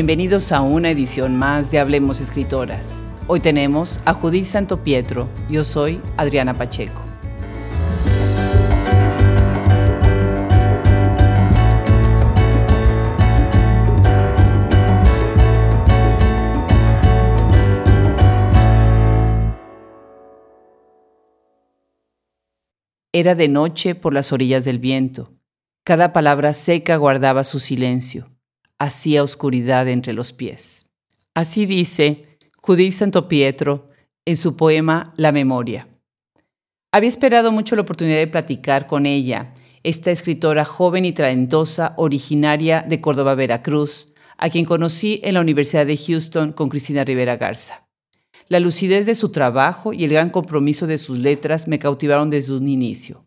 Bienvenidos a una edición más de Hablemos Escritoras. Hoy tenemos a Judith Santo Pietro. Yo soy Adriana Pacheco. Era de noche por las orillas del viento. Cada palabra seca guardaba su silencio hacía oscuridad entre los pies. Así dice Judith Santo Pietro en su poema La memoria. Había esperado mucho la oportunidad de platicar con ella, esta escritora joven y talentosa, originaria de Córdoba, Veracruz, a quien conocí en la Universidad de Houston con Cristina Rivera Garza. La lucidez de su trabajo y el gran compromiso de sus letras me cautivaron desde un inicio.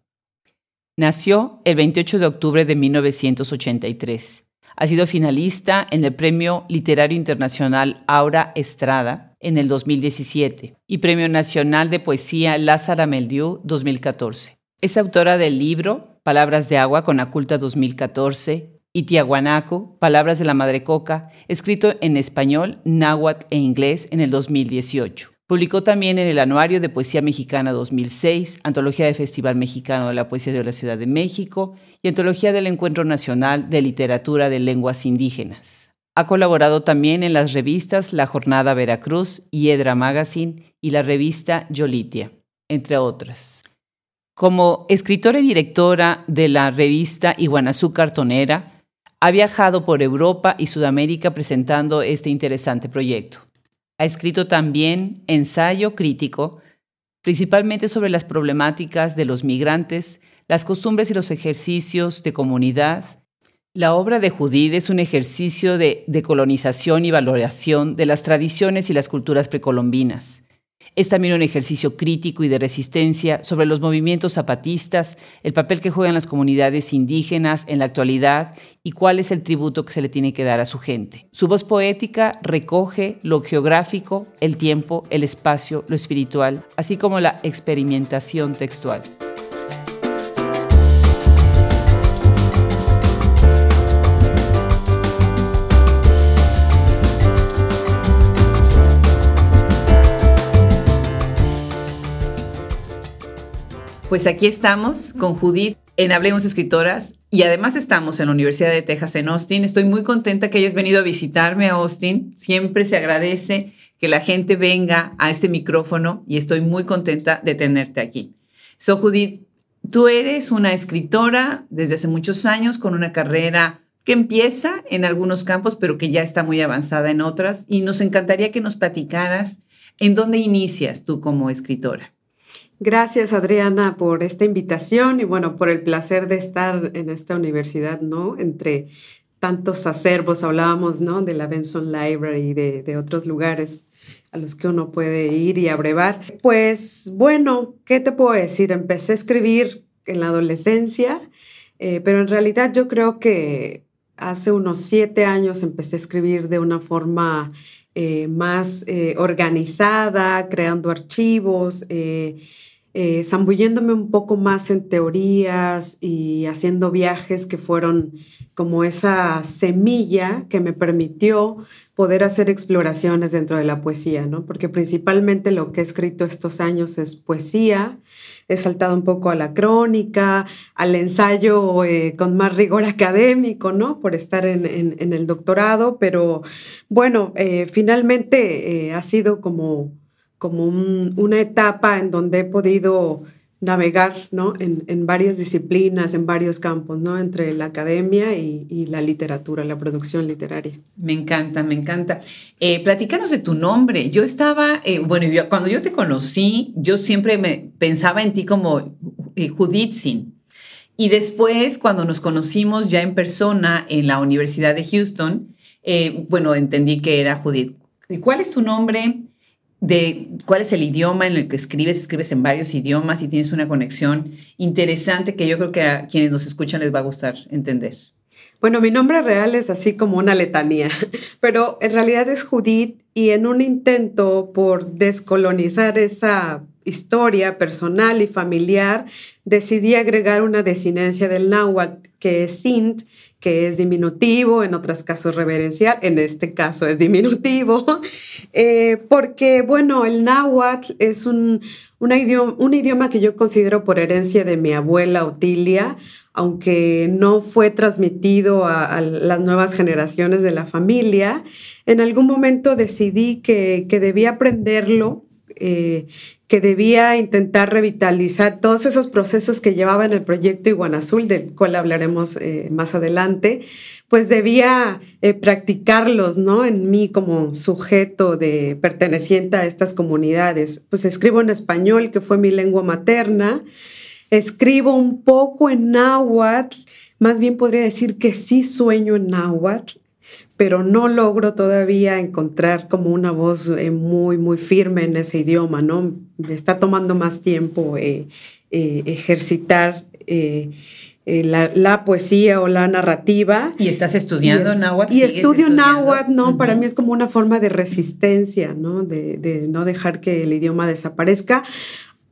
Nació el 28 de octubre de 1983 ha sido finalista en el Premio Literario Internacional Aura Estrada en el 2017 y Premio Nacional de Poesía Lázara Meldiu 2014. Es autora del libro Palabras de Agua con Aculta 2014 y Tiahuanaco, Palabras de la Madre Coca, escrito en español, náhuatl e inglés en el 2018. Publicó también en el Anuario de Poesía Mexicana 2006, Antología del Festival Mexicano de la Poesía de la Ciudad de México y Antología del Encuentro Nacional de Literatura de Lenguas Indígenas. Ha colaborado también en las revistas La Jornada Veracruz, Hiedra Magazine y la revista Yolitia, entre otras. Como escritora y directora de la revista Iguanazú Cartonera, ha viajado por Europa y Sudamérica presentando este interesante proyecto. Ha escrito también ensayo crítico, principalmente sobre las problemáticas de los migrantes, las costumbres y los ejercicios de comunidad. La obra de Judith es un ejercicio de decolonización y valoración de las tradiciones y las culturas precolombinas. Es también un ejercicio crítico y de resistencia sobre los movimientos zapatistas, el papel que juegan las comunidades indígenas en la actualidad y cuál es el tributo que se le tiene que dar a su gente. Su voz poética recoge lo geográfico, el tiempo, el espacio, lo espiritual, así como la experimentación textual. Pues aquí estamos con Judith en Hablemos Escritoras y además estamos en la Universidad de Texas en Austin. Estoy muy contenta que hayas venido a visitarme a Austin. Siempre se agradece que la gente venga a este micrófono y estoy muy contenta de tenerte aquí. So Judith, tú eres una escritora desde hace muchos años con una carrera que empieza en algunos campos, pero que ya está muy avanzada en otras y nos encantaría que nos platicaras en dónde inicias tú como escritora. Gracias, Adriana, por esta invitación y bueno, por el placer de estar en esta universidad, ¿no? Entre tantos acervos, hablábamos, ¿no? De la Benson Library y de, otros lugares a los que uno puede ir y abrevar. Pues bueno, ¿qué te puedo decir? Empecé a escribir en la adolescencia, eh, pero en realidad yo creo que hace unos siete años empecé a escribir de una forma eh, más eh, organizada, creando archivos zambulléndome un poco más en teorías y haciendo viajes que fueron como esa semilla que me permitió poder hacer exploraciones dentro de la poesía, ¿no? Porque principalmente lo que he escrito estos años es poesía, he saltado un poco a la crónica, al ensayo eh, con más rigor académico, ¿no? Por estar en, el doctorado, pero bueno, eh, finalmente eh, ha sido como como una etapa en donde he podido navegar ¿no? en, varias disciplinas, en varios campos, ¿no? entre la academia y, la literatura, la producción literaria. Me encanta, me encanta. Eh, platícanos de tu nombre. Yo estaba, eh, bueno, cuando yo te conocí, yo siempre me pensaba en ti como eh, Juditzin. Y después, cuando nos conocimos ya en persona en la Universidad de Houston, eh, bueno, entendí que era Judith. ¿Cuál es tu nombre? De cuál es el idioma en el que escribes, escribes en varios idiomas y tienes una conexión interesante que yo creo que a quienes nos escuchan les va a gustar entender. Bueno, mi nombre real es así como una letanía, pero en realidad es Judith y en un intento por descolonizar esa historia personal y familiar, decidí agregar una desinencia del náhuatl que es Sint, que es diminutivo, en otros casos reverencial, en este caso es diminutivo, eh, porque, bueno, el náhuatl es un, idioma, un idioma que yo considero por herencia de mi abuela Otilia, aunque no fue transmitido a, las nuevas generaciones de la familia, en algún momento decidí que, debía aprenderlo, eh, que debía intentar revitalizar todos esos procesos que llevaba en el proyecto Iguana Azul, del cual hablaremos eh, más adelante, pues debía eh, practicarlos, ¿no? En mí como sujeto de perteneciente a estas comunidades. Pues escribo en español, que fue mi lengua materna, escribo un poco en náhuatl, más bien podría decir que sí sueño en náhuatl, pero no logro todavía encontrar como una voz eh, muy, muy firme en ese idioma, ¿no? Me está tomando más tiempo eh, eh, ejercitar la, poesía o la narrativa. ¿Y estás estudiando náhuatl? Y estudio náhuatl, ¿no? Para mí es como una forma de resistencia, ¿no? De, de no dejar que el idioma desaparezca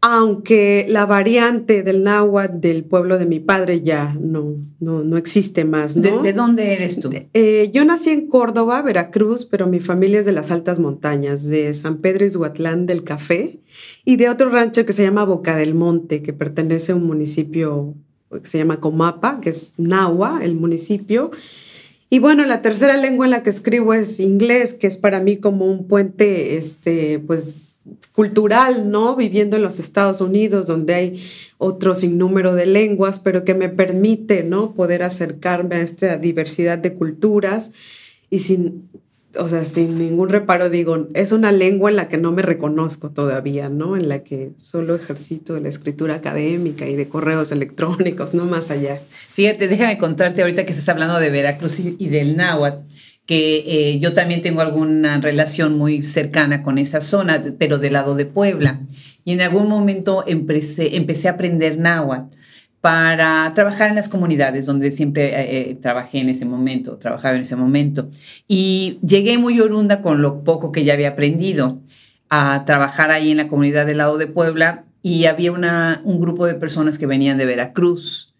aunque la variante del náhuatl del pueblo de mi padre ya no, no, existe más. ¿no? ¿De, dónde eres tú? Eh, yo nací en Córdoba, Veracruz, pero mi familia es de las altas montañas, de San Pedro Izhuatlán del Café y de otro rancho que se llama Boca del Monte, que pertenece a un municipio que se llama Comapa, que es Nahua, el municipio. Y bueno, la tercera lengua en la que escribo es inglés, que es para mí como un puente, este, pues cultural, ¿no? Viviendo en los Estados Unidos, donde hay otro sinnúmero de lenguas, pero que me permite, ¿no? Poder acercarme a esta diversidad de culturas y sin, o sea, sin ningún reparo digo, es una lengua en la que no me reconozco todavía, ¿no? En la que solo ejercito la escritura académica y de correos electrónicos, no más allá. Fíjate, déjame contarte ahorita que estás hablando de Veracruz y del náhuatl que eh, yo también tengo alguna relación muy cercana con esa zona, pero del lado de Puebla. Y en algún momento empecé, empecé a aprender náhuatl para trabajar en las comunidades donde siempre eh, eh, trabajé en ese momento, trabajaba en ese momento. Y llegué muy orunda con lo poco que ya había aprendido a trabajar ahí en la comunidad del lado de Puebla y había una, un grupo de personas que venían de Veracruz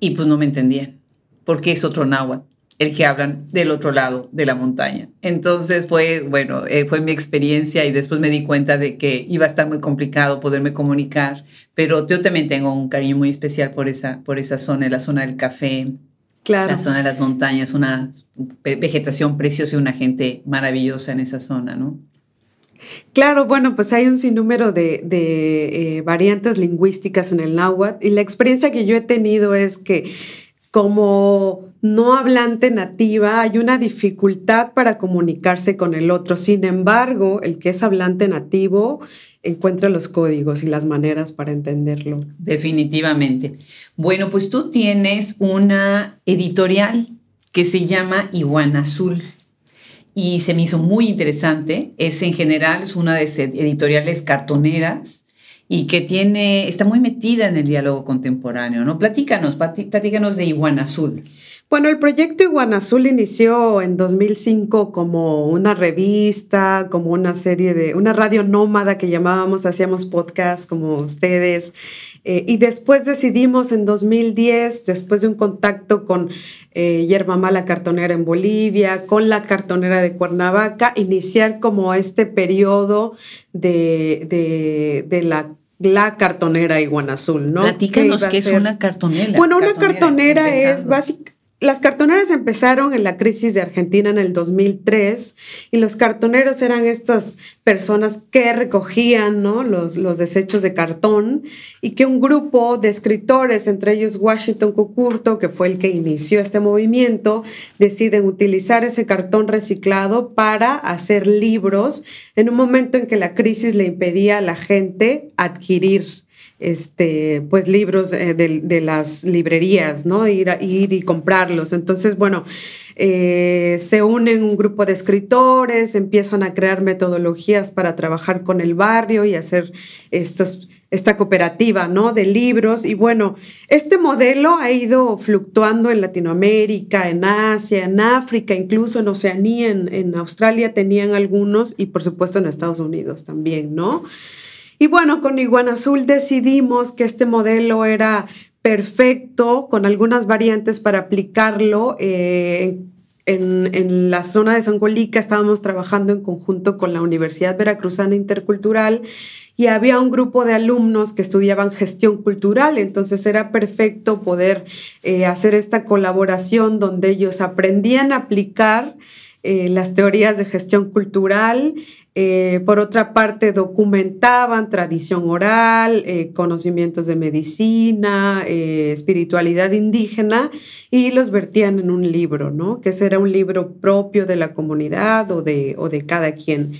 y pues no me entendían porque es otro náhuatl el que hablan del otro lado de la montaña. Entonces fue, bueno, eh, fue mi experiencia y después me di cuenta de que iba a estar muy complicado poderme comunicar, pero yo también tengo un cariño muy especial por esa, por esa zona, la zona del café, claro. la zona de las montañas, una vegetación preciosa y una gente maravillosa en esa zona, ¿no? Claro, bueno, pues hay un sinnúmero de, de eh, variantes lingüísticas en el náhuatl y la experiencia que yo he tenido es que como no hablante nativa hay una dificultad para comunicarse con el otro. Sin embargo, el que es hablante nativo encuentra los códigos y las maneras para entenderlo. Definitivamente. Bueno, pues tú tienes una editorial que se llama Iguana Azul y se me hizo muy interesante. Es en general es una de editoriales cartoneras y que tiene, está muy metida en el diálogo contemporáneo, ¿no? Platícanos, platícanos de Iguana Azul. Bueno, el proyecto Iguana Azul inició en 2005 como una revista, como una serie de, una radio nómada que llamábamos, hacíamos podcast como ustedes. Eh, y después decidimos en 2010, después de un contacto con eh, Yerba Mala Cartonera en Bolivia, con la cartonera de Cuernavaca, iniciar como este periodo de, de, de la la cartonera Iguana Azul, ¿no? Platícanos qué es una cartonera. Bueno, una cartonera es básicamente las cartoneras empezaron en la crisis de Argentina en el 2003 y los cartoneros eran estas personas que recogían los, los desechos de cartón y que un grupo de escritores, entre ellos Washington Cucurto, que fue el que inició este movimiento, deciden utilizar ese cartón reciclado para hacer libros en un momento en que la crisis le impedía a la gente adquirir este, pues libros eh, de, las librerías, ¿no? Ir, a, ir y comprarlos. Entonces, bueno, eh, se unen un grupo de escritores, empiezan a crear metodologías para trabajar con el barrio y hacer esta cooperativa, ¿no? De libros. Y bueno, este modelo ha ido fluctuando en Latinoamérica, en Asia, en África, incluso en Oceanía, en, en Australia tenían algunos y por supuesto en Estados Unidos también, ¿no? Y bueno, con Iguana Azul decidimos que este modelo era perfecto con algunas variantes para aplicarlo. Eh, en, en, la zona de Sangolica estábamos trabajando en conjunto con la Universidad Veracruzana Intercultural y había un grupo de alumnos que estudiaban gestión cultural, entonces era perfecto poder eh, hacer esta colaboración donde ellos aprendían a aplicar eh, las teorías de gestión cultural, eh, por otra parte documentaban tradición oral, conocimientos de medicina, espiritualidad indígena y los vertían en un libro, ¿no? Que ese era un libro propio de la comunidad o de, o de cada quien.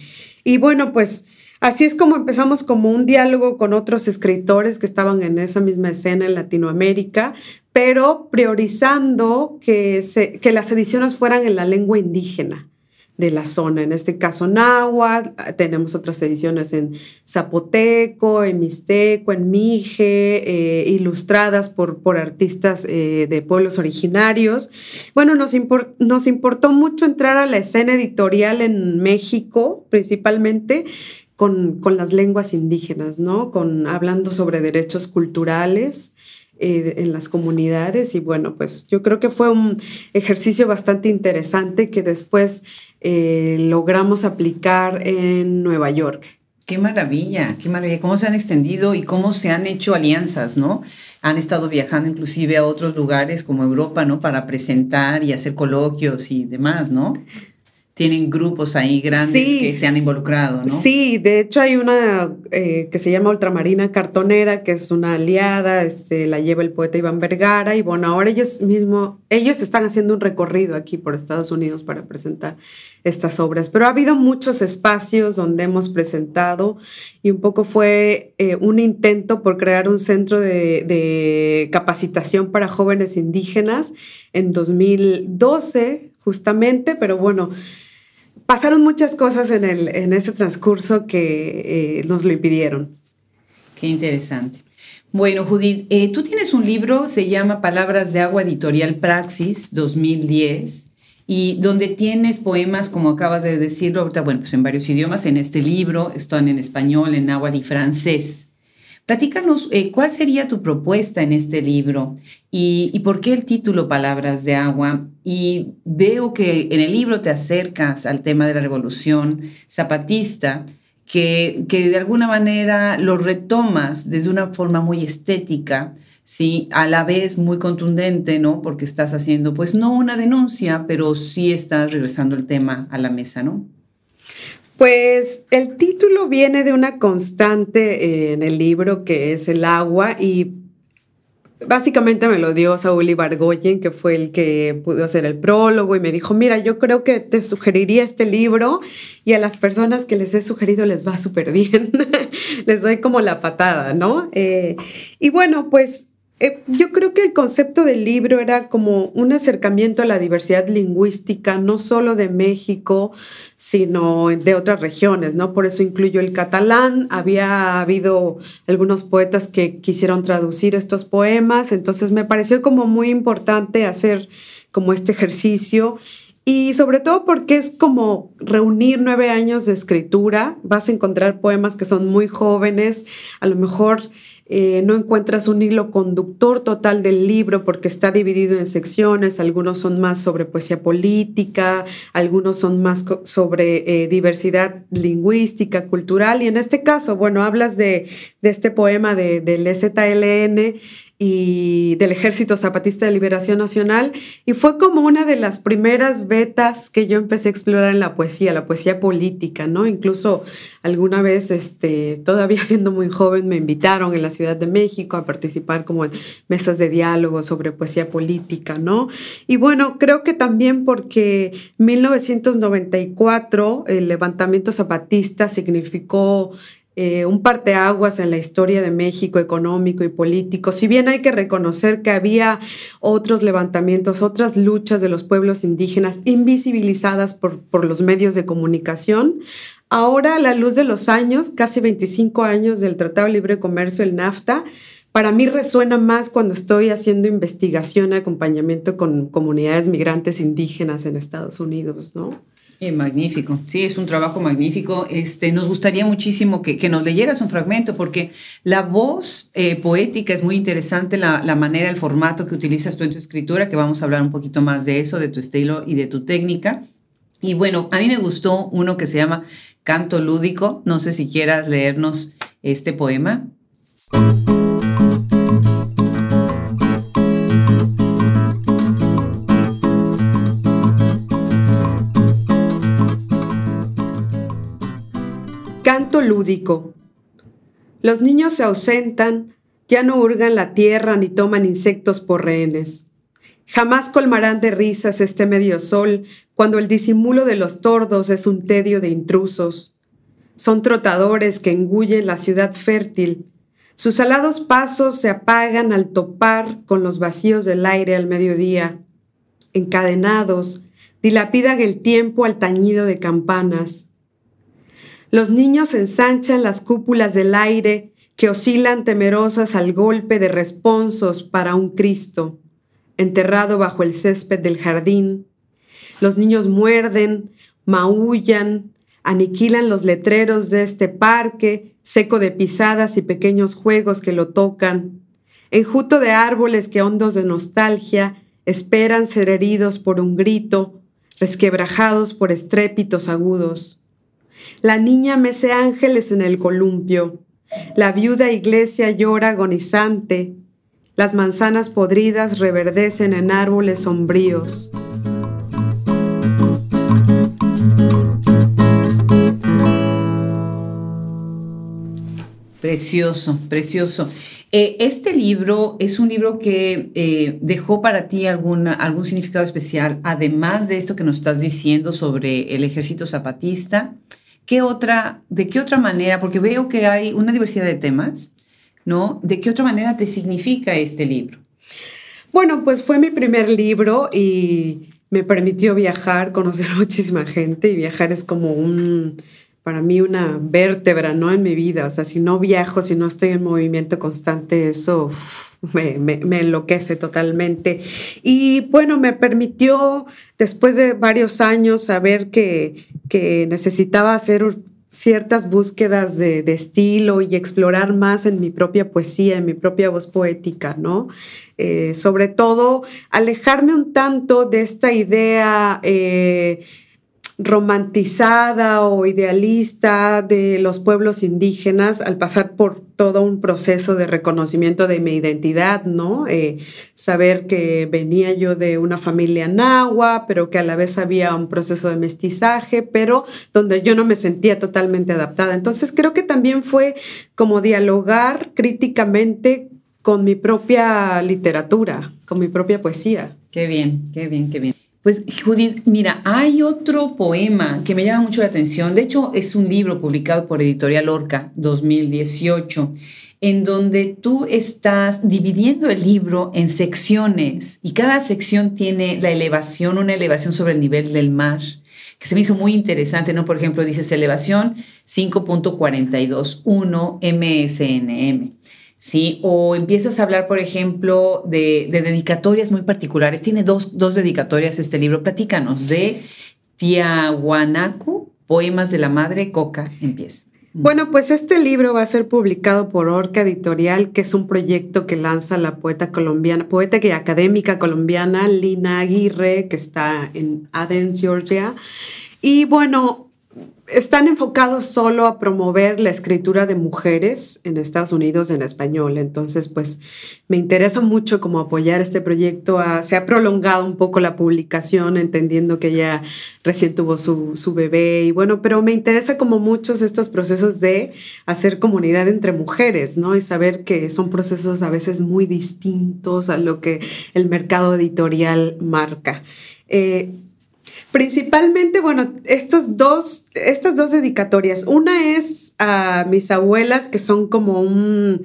Y bueno, pues Así es como empezamos como un diálogo con otros escritores que estaban en esa misma escena en Latinoamérica, pero priorizando que, que las ediciones fueran en la lengua indígena de la zona, en este caso náhuatl, tenemos otras ediciones en zapoteco, en mixteco, en mije, eh, ilustradas por, por artistas eh, de pueblos originarios. Bueno, nos, nos importó mucho entrar a la escena editorial en México, principalmente, con, las lenguas indígenas, ¿no? Con, hablando sobre derechos culturales eh, en las comunidades y bueno, pues yo creo que fue un ejercicio bastante interesante que después eh, logramos aplicar en Nueva York. Qué maravilla, qué maravilla, cómo se han extendido y cómo se han hecho alianzas, ¿no? Han estado viajando inclusive a otros lugares como Europa, ¿no? Para presentar y hacer coloquios y demás, ¿no? Tienen grupos ahí grandes que se han involucrado, ¿no? Sí, de hecho hay una eh, que se llama Ultramarina Cartonera, que es una aliada, este, la lleva el poeta Iván Vergara, y bueno, ahora ellos mismos, ellos están haciendo un recorrido aquí por Estados Unidos para presentar estas obras, pero ha habido muchos espacios donde hemos presentado y un poco fue eh, un intento por crear un centro de, de capacitación para jóvenes indígenas en 2012, justamente, pero bueno, pasaron muchas cosas en, el, en ese transcurso que eh, nos lo impidieron. Qué interesante. Bueno, Judith, eh, tú tienes un libro, se llama Palabras de Agua Editorial Praxis 2010, y donde tienes poemas, como acabas de decirlo, ahorita, bueno, pues en varios idiomas, en este libro, están en español, en náhuatl y francés. Platícanos, eh, ¿cuál sería tu propuesta en este libro y, por qué el título Palabras de Agua? Y veo que en el libro te acercas al tema de la revolución zapatista, que, que de alguna manera lo retomas desde una forma muy estética, ¿sí? A la vez muy contundente, ¿no? Porque estás haciendo, pues, no una denuncia, pero sí estás regresando el tema a la mesa, ¿no? Pues el título viene de una constante eh, en el libro que es el agua y básicamente me lo dio Saúl Ibargoyen, que fue el que pudo hacer el prólogo y me dijo, mira, yo creo que te sugeriría este libro y a las personas que les he sugerido les va súper bien, les doy como la patada, ¿no? Eh, y bueno, pues eh, yo creo que el concepto del libro era como un acercamiento a la diversidad lingüística, no solo de México, sino de otras regiones, ¿no? Por eso incluyo el catalán. Había habido algunos poetas que quisieron traducir estos poemas, entonces me pareció como muy importante hacer como este ejercicio. Y sobre todo porque es como reunir nueve años de escritura. Vas a encontrar poemas que son muy jóvenes, a lo mejor eh, no encuentras un hilo conductor total del libro porque está dividido en secciones, algunos son más sobre poesía política, algunos son más sobre eh, diversidad lingüística, cultural, y en este caso, bueno, hablas de, este poema de, del EZLN y del Ejército Zapatista de Liberación Nacional y fue como una de las primeras vetas que yo empecé a explorar en la poesía, la poesía política, ¿no? Incluso alguna vez, este, todavía siendo muy joven, me invitaron en la Ciudad de México a participar como en mesas de diálogo sobre poesía política, ¿no? Y bueno, creo que también porque 1994 el levantamiento zapatista significó eh, un parteaguas en la historia de México económico y político. Si bien hay que reconocer que había otros levantamientos, otras luchas de los pueblos indígenas invisibilizadas por, por los medios de comunicación, ahora a la luz de los años, casi 25 años del Tratado de Libre Comercio, el NAFTA, para mí resuena más cuando estoy haciendo investigación y acompañamiento con comunidades migrantes indígenas en Estados Unidos, ¿no? Eh, magnífico, sí, es un trabajo magnífico. Este, nos gustaría muchísimo que, que nos leyeras un fragmento, porque la voz eh, poética es muy interesante, la, la, manera, el formato que utilizas tú en tu escritura, que vamos a hablar un poquito más de eso, de tu estilo y de tu técnica. Y bueno, a mí me gustó uno que se llama Canto Lúdico. No sé si quieras leernos este poema. Canto lúdico. Los niños se ausentan, ya no hurgan la tierra ni toman insectos por rehenes. Jamás colmarán de risas este medio sol cuando el disimulo de los tordos es un tedio de intrusos. Son trotadores que engullen la ciudad fértil. Sus alados pasos se apagan al topar con los vacíos del aire al mediodía. Encadenados, dilapidan el tiempo al tañido de campanas. Los niños ensanchan las cúpulas del aire que oscilan temerosas al golpe de responsos para un Cristo, enterrado bajo el césped del jardín. Los niños muerden, maullan, aniquilan los letreros de este parque, seco de pisadas y pequeños juegos que lo tocan, enjuto de árboles que hondos de nostalgia esperan ser heridos por un grito, resquebrajados por estrépitos agudos. La niña mece ángeles en el columpio. La viuda iglesia llora agonizante. Las manzanas podridas reverdecen en árboles sombríos. Precioso, precioso. Eh, este libro es un libro que eh, dejó para ti algún significado especial, además de esto que nos estás diciendo sobre el ejército zapatista. ¿Qué otra, de qué otra manera, porque veo que hay una diversidad de temas, ¿no? ¿De qué otra manera te significa este libro? Bueno, pues fue mi primer libro y me permitió viajar, conocer muchísima gente y viajar es como un, para mí una vértebra, ¿no? En mi vida. O sea, si no viajo, si no estoy en movimiento constante, eso me, me, enloquece totalmente. Y bueno, me permitió, después de varios años, saber que, que necesitaba hacer ciertas búsquedas de, estilo y explorar más en mi propia poesía, en mi propia voz poética, ¿no? Eh, sobre todo, alejarme un tanto de esta idea eh, romantizada o idealista de los pueblos indígenas al pasar por todo un proceso de reconocimiento de mi identidad, ¿no? Eh, saber que venía yo de una familia nahua, pero que a la vez había un proceso de mestizaje, pero donde yo no me sentía totalmente adaptada. Entonces creo que también fue como dialogar críticamente con mi propia literatura, con mi propia poesía. Qué bien, qué bien, qué bien. Pues Judith, mira, hay otro poema que me llama mucho la atención. De hecho, es un libro publicado por Editorial Orca 2018, en donde tú estás dividiendo el libro en secciones y cada sección tiene la elevación, una elevación sobre el nivel del mar, que se me hizo muy interesante, ¿no? Por ejemplo, dices elevación 5.421 MSNM. ¿Sí? O empiezas a hablar, por ejemplo, de, dedicatorias muy particulares. Tiene dos, dos, dedicatorias este libro. Platícanos de Tiahuanacu, Poemas de la Madre Coca. Empieza. Bueno, pues este libro va a ser publicado por Orca Editorial, que es un proyecto que lanza la poeta colombiana, poeta y académica colombiana Lina Aguirre, que está en Athens, Georgia. Y bueno, están enfocados solo a promover la escritura de mujeres en Estados Unidos en español. Entonces, pues me interesa mucho como apoyar este proyecto. se ha prolongado un poco la publicación, entendiendo que ya recién tuvo su, su bebé y bueno, pero me interesa como muchos estos procesos de hacer comunidad entre mujeres, ¿no? Y saber que son procesos a veces muy distintos a lo que el mercado editorial marca. Eh, Principalmente, bueno, estos dos, estas dos dedicatorias. Una es a mis abuelas, que son como un,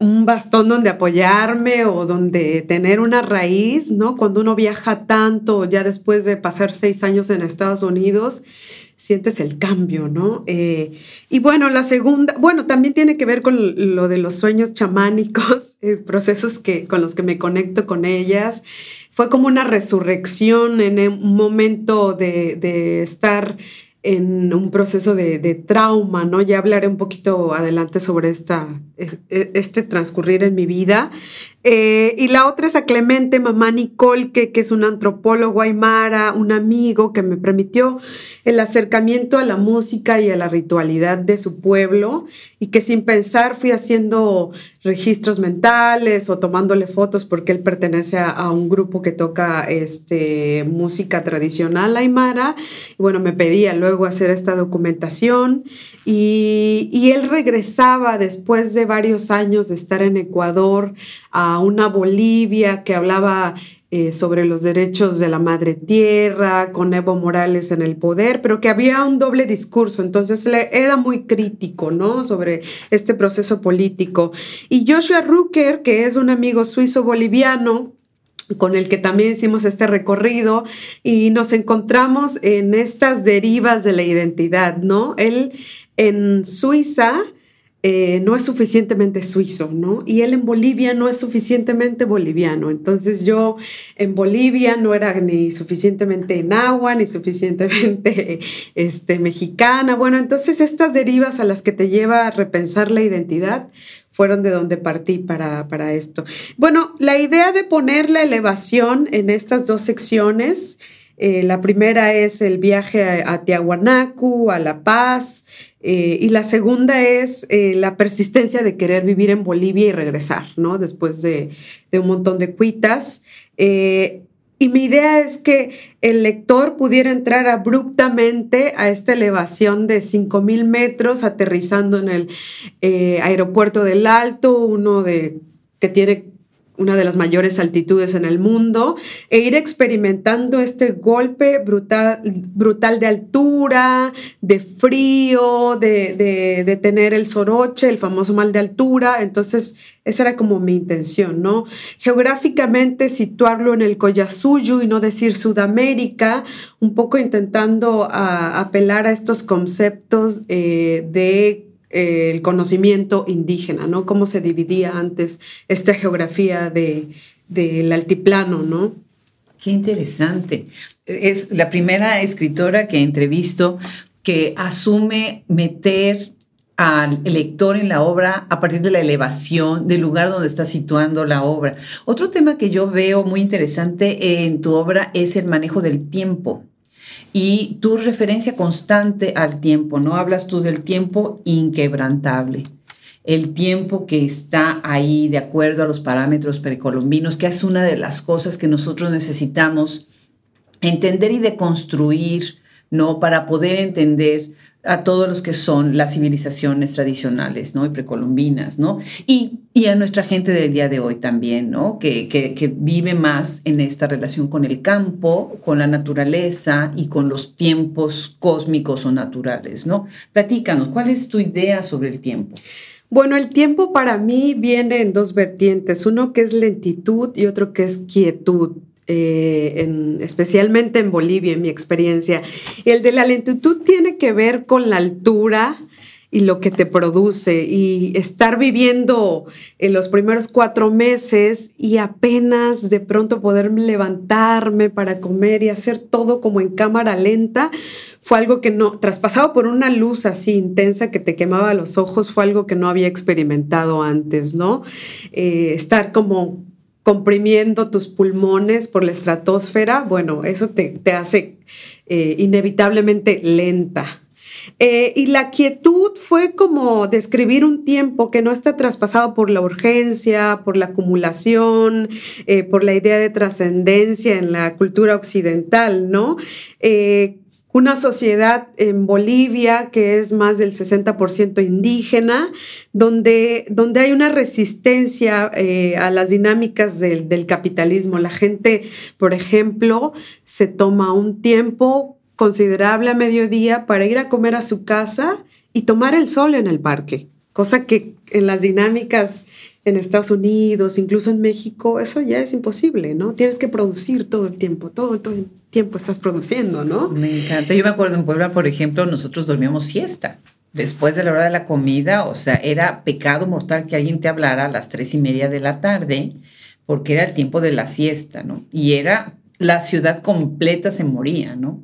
un bastón donde apoyarme o donde tener una raíz, ¿no? Cuando uno viaja tanto, ya después de pasar seis años en Estados Unidos, sientes el cambio, ¿no? Eh, y bueno, la segunda, bueno, también tiene que ver con lo de los sueños chamánicos, procesos que, con los que me conecto con ellas. Fue como una resurrección en un momento de, de estar en un proceso de, trauma, ¿no? Ya hablaré un poquito adelante sobre esta, e, e, este transcurrir en mi vida. Eh, y la otra es a Clemente Mamá Nicole, que, que es un antropólogo aymara, un amigo que me permitió el acercamiento a la música y a la ritualidad de su pueblo y que sin pensar fui haciendo registros mentales o tomándole fotos porque él pertenece a, un grupo que toca este, música tradicional aymara. Y bueno, me pedía luego hacer esta documentación y, y él regresaba después de varios años de estar en Ecuador a una Bolivia que hablaba eh, sobre los derechos de la madre tierra, con Evo Morales en el poder, pero que había un doble discurso, entonces era muy crítico, ¿no? Sobre este proceso político. Y Joshua Rucker, que es un amigo suizo-boliviano, con el que también hicimos este recorrido y nos encontramos en estas derivas de la identidad, ¿no? Él en Suiza eh, no es suficientemente suizo, ¿no? Y él en Bolivia no es suficientemente boliviano. Entonces yo en Bolivia no era ni suficientemente agua, ni suficientemente este, mexicana. Bueno, entonces estas derivas a las que te lleva a repensar la identidad fueron de donde partí para, para esto. Bueno, la idea de poner la elevación en estas dos secciones, eh, la primera es el viaje a, a Tiahuanacu, a La Paz, eh, y la segunda es eh, la persistencia de querer vivir en Bolivia y regresar, ¿no? Después de, un montón de cuitas. Eh, y mi idea es que el lector pudiera entrar abruptamente a esta elevación de 5.000 metros, aterrizando en el aeropuerto del Alto, uno de, que tiene una de las mayores altitudes en el mundo, e ir experimentando este golpe brutal, brutal de altura, de frío, de, tener el soroche, el famoso mal de altura. Entonces, esa era como mi intención, ¿no? Geográficamente situarlo en el Collasuyo y no decir Sudamérica, un poco intentando ah, apelar a estos conceptos eh, de el conocimiento indígena, ¿no? Cómo se dividía antes esta geografía del de, altiplano, ¿no? Qué interesante. Es la primera escritora que entrevisto que asume meter al lector en la obra a partir de la elevación del lugar donde está situando la obra. Otro tema que yo veo muy interesante en tu obra es el manejo del tiempo y tu referencia constante al tiempo, ¿no? Hablas tú del tiempo inquebrantable, el tiempo que está ahí de acuerdo a los parámetros precolombinos, que es una de las cosas que nosotros necesitamos entender y deconstruir, ¿no? Para poder entender a todos los que son las civilizaciones tradicionales, ¿no? Y precolombinas, ¿no? Y, a nuestra gente del día de hoy también, ¿no? Que, que, vive más en esta relación con el campo, con la naturaleza y con los tiempos cósmicos o naturales, ¿no? Platícanos, ¿cuál es tu idea sobre el tiempo? Bueno, el tiempo para mí viene en dos vertientes, uno que es lentitud y otro que es quietud. Eh, especialmente en Bolivia, en mi experiencia. El de la lentitud tiene que ver con la altura y lo que te produce y estar viviendo en los primeros cuatro meses y apenas de pronto poder levantarme para comer y hacer todo como en cámara lenta fue algo que no, traspasado por una luz así intensa que te quemaba los ojos, fue algo que no había experimentado antes, ¿no? Eh, estar como comprimiendo tus pulmones por la estratosfera, bueno, eso te, hace eh, inevitablemente lenta. Eh, y la quietud fue como describir un tiempo que no está traspasado por la urgencia, por la acumulación, eh, por la idea de trascendencia en la cultura occidental, ¿no? Una sociedad en Bolivia que es más del 60% indígena, donde, donde hay una resistencia eh, a las dinámicas del, del, capitalismo. La gente, por ejemplo, se toma un tiempo considerable a mediodía para ir a comer a su casa y tomar el sol en el parque, cosa que en las dinámicas en Estados Unidos, incluso en México, eso ya es imposible, ¿no? Tienes que producir todo el tiempo, todo, todo el tiempo estás produciendo, ¿no? Me encanta. Yo me acuerdo en Puebla, por ejemplo, nosotros dormíamos siesta. Después de la hora de la comida, o sea, era pecado mortal que alguien te hablara a las tres y media de la tarde porque era el tiempo de la siesta, ¿no? Y era la ciudad completa se moría, ¿no?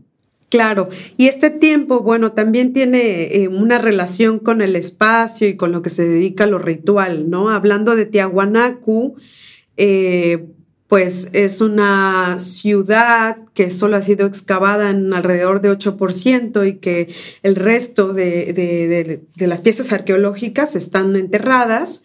Claro, y este tiempo, bueno, también tiene eh, una relación con el espacio y con lo que se dedica a lo ritual, ¿no? Hablando de Tiahuanacu, eh, pues es una ciudad que solo ha sido excavada en alrededor de 8% y que el resto de, de las piezas arqueológicas están enterradas.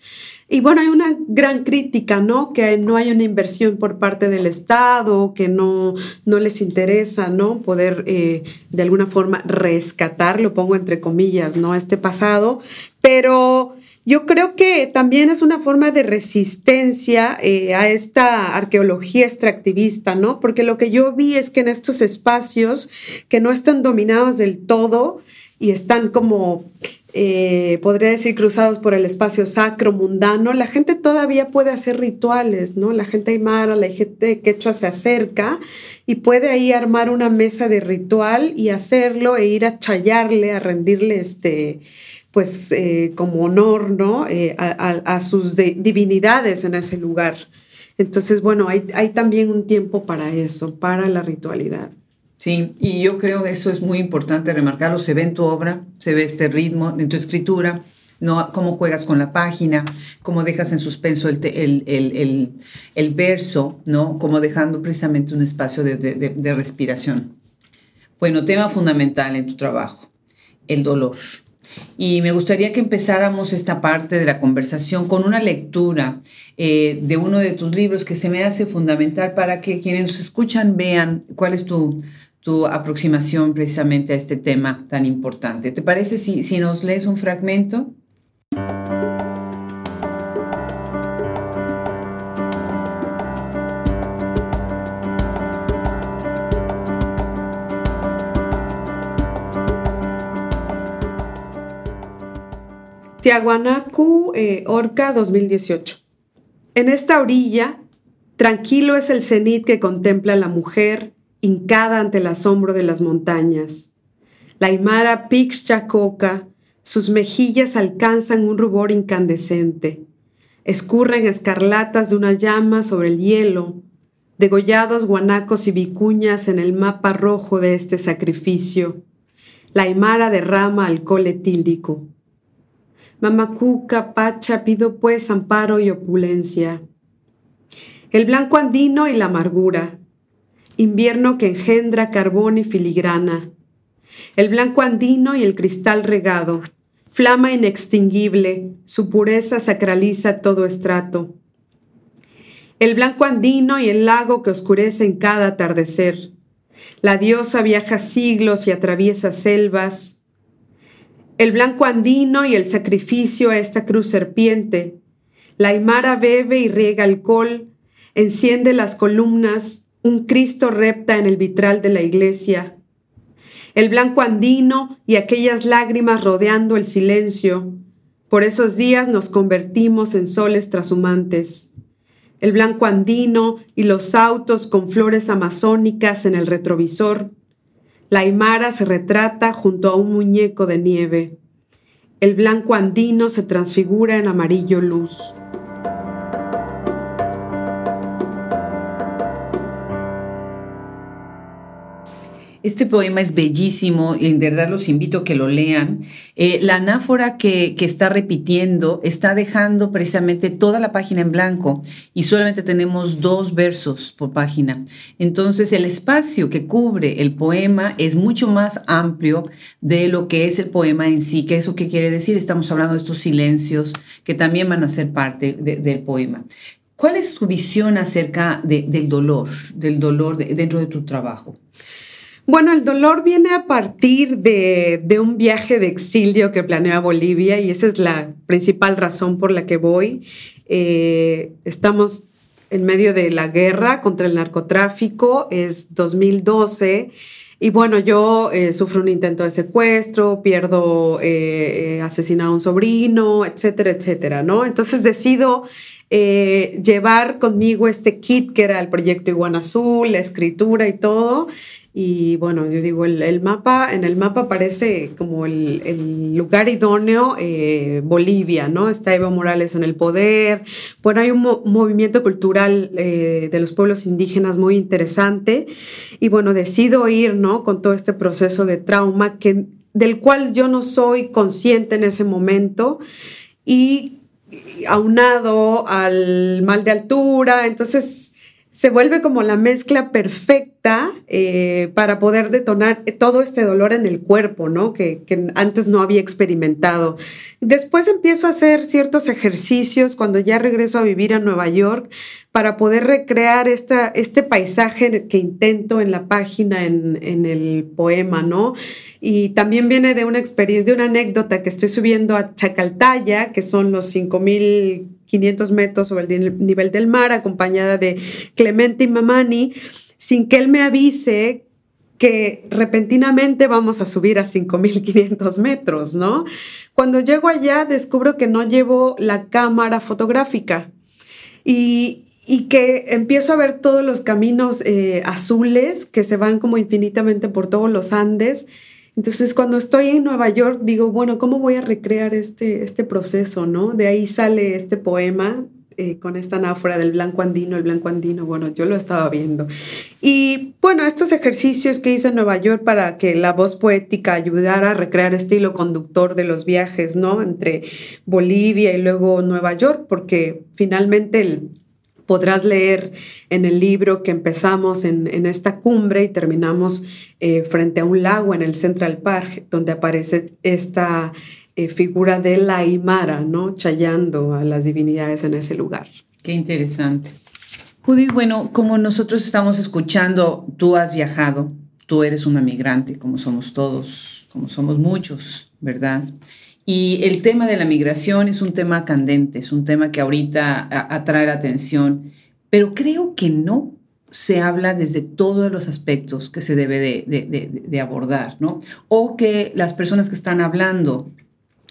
Y bueno, hay una gran crítica, ¿no? Que no hay una inversión por parte del Estado, que no, no les interesa, ¿no? Poder eh, de alguna forma rescatar, lo pongo entre comillas, ¿no? Este pasado. Pero yo creo que también es una forma de resistencia eh, a esta arqueología extractivista, ¿no? Porque lo que yo vi es que en estos espacios que no están dominados del todo y están como eh, podría decir cruzados por el espacio sacro, mundano, la gente todavía puede hacer rituales, ¿no? La gente aymara, la gente quechua se acerca y puede ahí armar una mesa de ritual y hacerlo e ir a chayarle, a rendirle este, pues eh, como honor, ¿no? Eh, a, sus divinidades en ese lugar. Entonces, bueno, hay, hay también un tiempo para eso, para la ritualidad. Sí, y yo creo que eso es muy importante remarcarlo. Se ve en tu obra, se ve este ritmo en tu escritura, ¿no? cómo juegas con la página, cómo dejas en suspenso el, el, el, el verso, ¿no? como dejando precisamente un espacio de, de, de respiración. Bueno, tema fundamental en tu trabajo, el dolor. Y me gustaría que empezáramos esta parte de la conversación con una lectura eh, de uno de tus libros que se me hace fundamental para que quienes nos escuchan vean cuál es tu, tu aproximación precisamente a este tema tan importante. ¿Te parece si, si nos lees un fragmento? Tiahuanacu, eh, Orca 2018. En esta orilla, tranquilo es el cenit que contempla la mujer hincada ante el asombro de las montañas. La Aymara Pixchacoca, sus mejillas alcanzan un rubor incandescente. Escurren escarlatas de una llama sobre el hielo, degollados guanacos y vicuñas en el mapa rojo de este sacrificio. La Aymara derrama alcohol etílico. Mamacuca, Pacha, pido pues amparo y opulencia. El blanco andino y la amargura, invierno que engendra carbón y filigrana, el blanco andino y el cristal regado, flama inextinguible, su pureza sacraliza todo estrato. El blanco andino y el lago que oscurece en cada atardecer. La diosa viaja siglos y atraviesa selvas. El blanco andino y el sacrificio a esta cruz serpiente. La aymara bebe y riega alcohol, enciende las columnas, un Cristo repta en el vitral de la iglesia, el blanco andino y aquellas lágrimas rodeando el silencio. Por esos días nos convertimos en soles trashumantes. El blanco andino y los autos con flores amazónicas en el retrovisor. La aymara se retrata junto a un muñeco de nieve. El blanco andino se transfigura en amarillo luz. Este poema es bellísimo y en verdad los invito a que lo lean. Eh, la anáfora que, que, está repitiendo está dejando precisamente toda la página en blanco y solamente tenemos dos versos por página. Entonces el espacio que cubre el poema es mucho más amplio de lo que es el poema en sí. ¿Qué es eso que quiere decir? Estamos hablando de estos silencios que también van a ser parte del poema. ¿Cuál es tu visión acerca del dolor, del dolor dentro de tu trabajo? Bueno, el dolor viene a partir de, un viaje de exilio que planea Bolivia y esa es la principal razón por la que voy. Eh, estamos en medio de la guerra contra el narcotráfico, es 2012. Y bueno, yo eh, sufro un intento de secuestro, pierdo, eh, asesinado a un sobrino, etcétera, etcétera, ¿no? Entonces decido eh, llevar conmigo este kit que era el proyecto Iguana Azul, la escritura y todo. Y bueno, yo digo, el, mapa, en el mapa aparece como el, lugar idóneo eh, Bolivia, ¿no? Está Evo Morales en el poder. Bueno, hay un movimiento cultural eh, de los pueblos indígenas muy interesante. Y bueno, decido ir, ¿no? Con todo este proceso de trauma que, del cual yo no soy consciente en ese momento. Y aunado al mal de altura, entonces se vuelve como la mezcla perfecta eh, para poder detonar todo este dolor en el cuerpo, ¿no? Que, antes no había experimentado. Después empiezo a hacer ciertos ejercicios cuando ya regreso a vivir a Nueva York para poder recrear esta, este paisaje que intento en la página, en, en el poema, ¿no? Y también viene de una experiencia, de una anécdota que estoy subiendo a Chacaltaya, que son los 5.500 metros sobre el nivel del mar, acompañada de Clemente y Mamani, sin que él me avise que repentinamente vamos a subir a 5.500 metros, ¿no? Cuando llego allá descubro que no llevo la cámara fotográfica y, y que empiezo a ver todos los caminos eh, azules que se van como infinitamente por todos los Andes. Entonces, cuando estoy en Nueva York, digo, bueno, ¿cómo voy a recrear este, este proceso, no? De ahí sale este poema eh, con esta anáfora del blanco andino, el blanco andino, bueno, yo lo estaba viendo. Y bueno, estos ejercicios que hice en Nueva York para que la voz poética ayudara a recrear hilo conductor de los viajes, ¿no? Entre Bolivia y luego Nueva York, porque finalmente el, podrás leer en el libro que empezamos en, esta cumbre y terminamos eh, frente a un lago en el Central Park, donde aparece esta eh, figura de la Aymara, ¿no? Chayando a las divinidades en ese lugar. Qué interesante. Judy, bueno, como nosotros estamos escuchando, tú has viajado, tú eres una migrante, como somos todos, como somos muchos, ¿verdad? Y el tema de la migración es un tema candente, es un tema que ahorita atrae la atención, pero creo que no se habla desde todos los aspectos que se debe de, abordar, ¿no? O que las personas que están hablando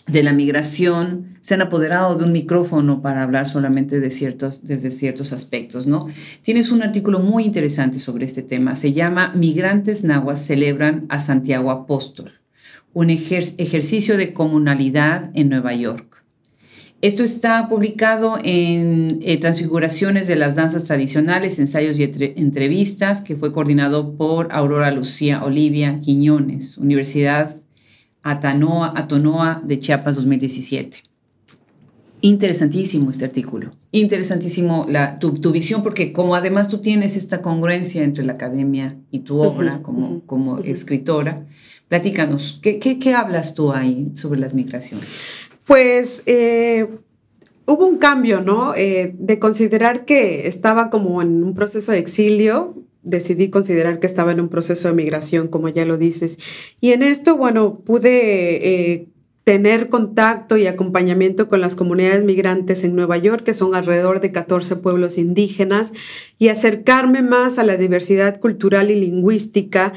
de la migración se han apoderado de un micrófono para hablar solamente de ciertos, desde ciertos aspectos, ¿no? Tienes un artículo muy interesante sobre este tema, se llama Migrantes Nahuas celebran a Santiago Apóstol un ejercicio de comunalidad en Nueva York. Esto está publicado en eh, Transfiguraciones de las Danzas Tradicionales, Ensayos y Entrevistas, que fue coordinado por Aurora Lucía Olivia Quiñones, Universidad Atanoa, Atonoa de Chiapas 2017. Interesantísimo este artículo, interesantísimo la, tu, visión, porque como además tú tienes esta congruencia entre la academia y tu obra como, como escritora, Platícanos, ¿qué, qué, hablas tú ahí sobre las migraciones? Pues eh, hubo un cambio, ¿no? Eh, de considerar que estaba como en un proceso de exilio, decidí considerar que estaba en un proceso de migración, como ya lo dices. Y en esto, bueno, pude eh, tener contacto y acompañamiento con las comunidades migrantes en Nueva York, que son alrededor de 14 pueblos indígenas, y acercarme más a la diversidad cultural y lingüística,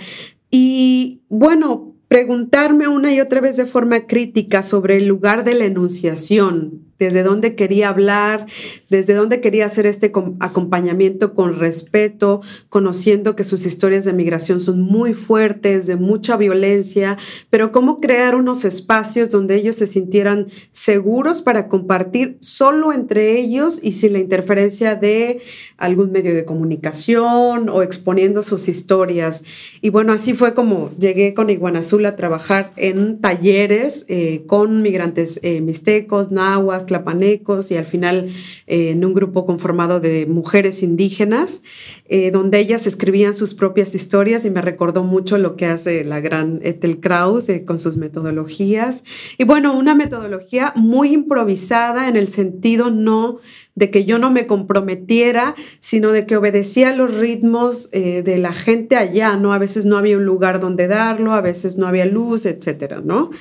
y bueno, preguntarme una y otra vez de forma crítica sobre el lugar de la enunciación, desde dónde quería hablar, desde dónde quería hacer este acompañamiento con respeto, conociendo que sus historias de migración son muy fuertes, de mucha violencia, pero cómo crear unos espacios donde ellos se sintieran seguros para compartir solo entre ellos y sin la interferencia de algún medio de comunicación o exponiendo sus historias. Y bueno, así fue como llegué con Iguana Azul a trabajar en talleres eh, con migrantes eh, mixtecos, nahuas, tlapanecos y al final eh, en un grupo conformado de mujeres indígenas, eh, donde ellas escribían sus propias historias y me recordó mucho lo que hace la gran Ethel Kraus eh, con sus metodologías. Y bueno, una metodología muy improvisada en el sentido no de que yo no me comprometiera, sino de que obedecía los ritmos de la gente allá, ¿no? A veces no había un lugar donde darlo, a veces no había luz, etcétera, ¿no?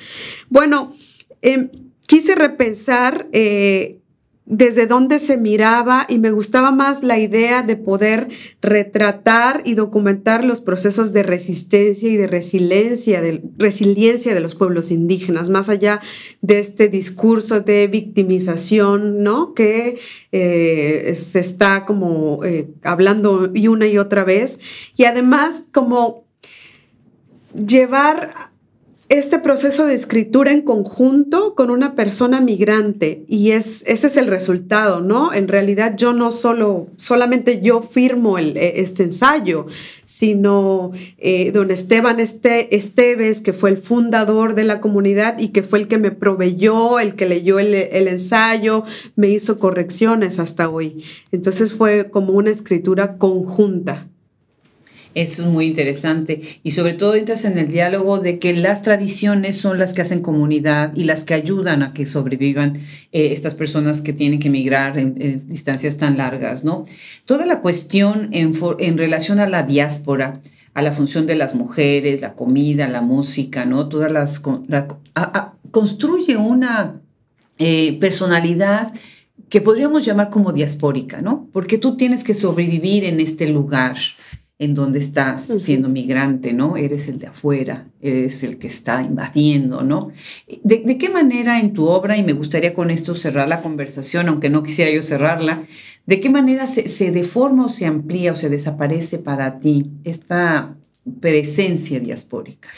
Bueno, em, quise repensar eh, desde dónde se miraba y me gustaba más la idea de poder retratar y documentar los procesos de resistencia y de resiliencia de, resiliencia de los pueblos indígenas, más allá de este discurso de victimización, ¿no? Que eh, se está como eh, hablando y una y otra vez. Y además como llevar este proceso de escritura en conjunto con una persona migrante y es, ese es el resultado, ¿no? En realidad yo no solo, solamente yo firmo e, este ensayo, sino eh, don Esteban este, Esteves, que fue el fundador de la comunidad y que fue el que me proveyó, el que leyó el, el ensayo, me hizo correcciones hasta hoy. Entonces fue como una escritura conjunta. Eso es muy interesante y sobre todo entras en el diálogo de que las tradiciones son las que hacen comunidad y las que ayudan a que sobrevivan eh, estas personas que tienen que emigrar en, distancias tan largas, ¿no? Toda la cuestión en, en, relación a la diáspora, a la función de las mujeres, la comida, la música, ¿no? Todas las... construye una eh, personalidad que podríamos llamar como diaspórica, ¿no? Porque tú tienes que sobrevivir en este lugar en donde estás siendo migrante, ¿no? Eres el de afuera, eres el que está invadiendo, ¿no? ¿De, qué manera en tu obra, y me gustaría con esto cerrar la conversación, aunque no quisiera yo cerrarla, de qué manera se, se deforma o se amplía o se desaparece para ti esta presencia diaspórica?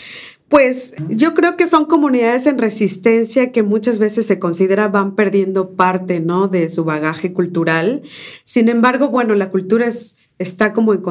Pues yo creo que son comunidades en resistencia que muchas veces se considera van perdiendo parte, ¿no? De su bagaje cultural. Sin embargo, bueno, la cultura es está como en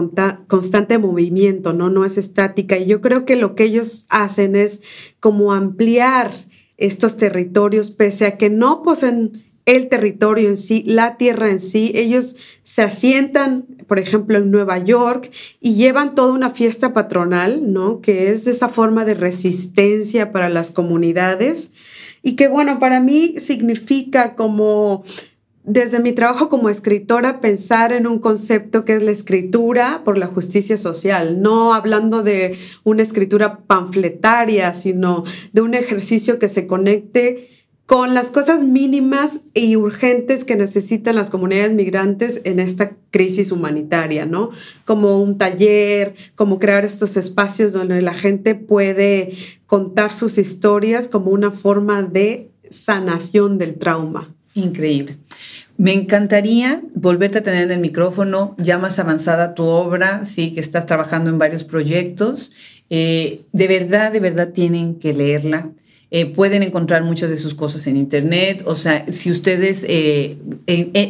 constante movimiento, ¿no? No es estática. Y yo creo que lo que ellos hacen es como ampliar estos territorios, pese a que no poseen el territorio en sí, la tierra en sí. Ellos se asientan, por ejemplo, en Nueva York y llevan toda una fiesta patronal, ¿no? Que es esa forma de resistencia para las comunidades y que, bueno, para mí significa como desde mi trabajo como escritora pensar en un concepto que es la escritura por la justicia social, no hablando de una escritura panfletaria, sino de un ejercicio que se conecte con las cosas mínimas y urgentes que necesitan las comunidades migrantes en esta crisis humanitaria, ¿no? Como un taller, como crear estos espacios donde la gente puede contar sus historias como una forma de sanación del trauma. Increíble. Me encantaría volverte a tener en el micrófono, ya más avanzada tu obra, sí, que estás trabajando en varios proyectos. Eh, de verdad, de verdad tienen que leerla. Eh, pueden encontrar muchas de sus cosas en internet. O sea, si ustedes eh,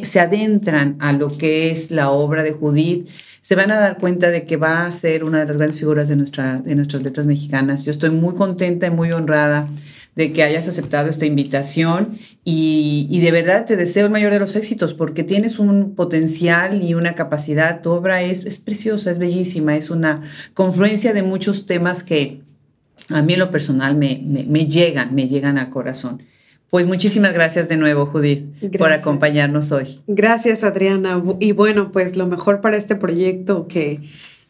se adentran a lo que es la obra de Judith, se van a dar cuenta de que va a ser una de las grandes figuras de, nuestra, de nuestras letras mexicanas. Yo estoy muy contenta y muy honrada de que hayas aceptado esta invitación y, de verdad te deseo el mayor de los éxitos porque tienes un potencial y una capacidad. Tu obra es, es preciosa, es bellísima, es una confluencia de muchos temas que a mí en lo personal me, me, llegan, me llegan al corazón. Pues muchísimas gracias de nuevo, Judith, por acompañarnos hoy. Gracias, Adriana. Y bueno, pues lo mejor para este proyecto que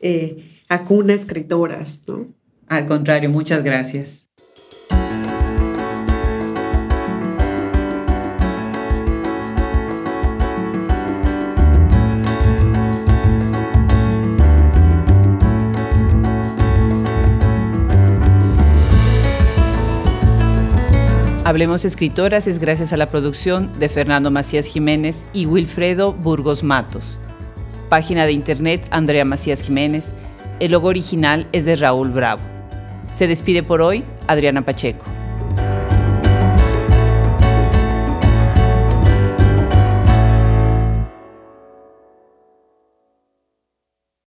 eh, acuna escritoras, ¿no? Al contrario, muchas gracias. Hablemos Escritoras es gracias a la producción de Fernando Macías Jiménez y Wilfredo Burgos Matos. Página de internet Andrea Macías Jiménez. El logo original es de Raúl Bravo. Se despide por hoy Adriana Pacheco.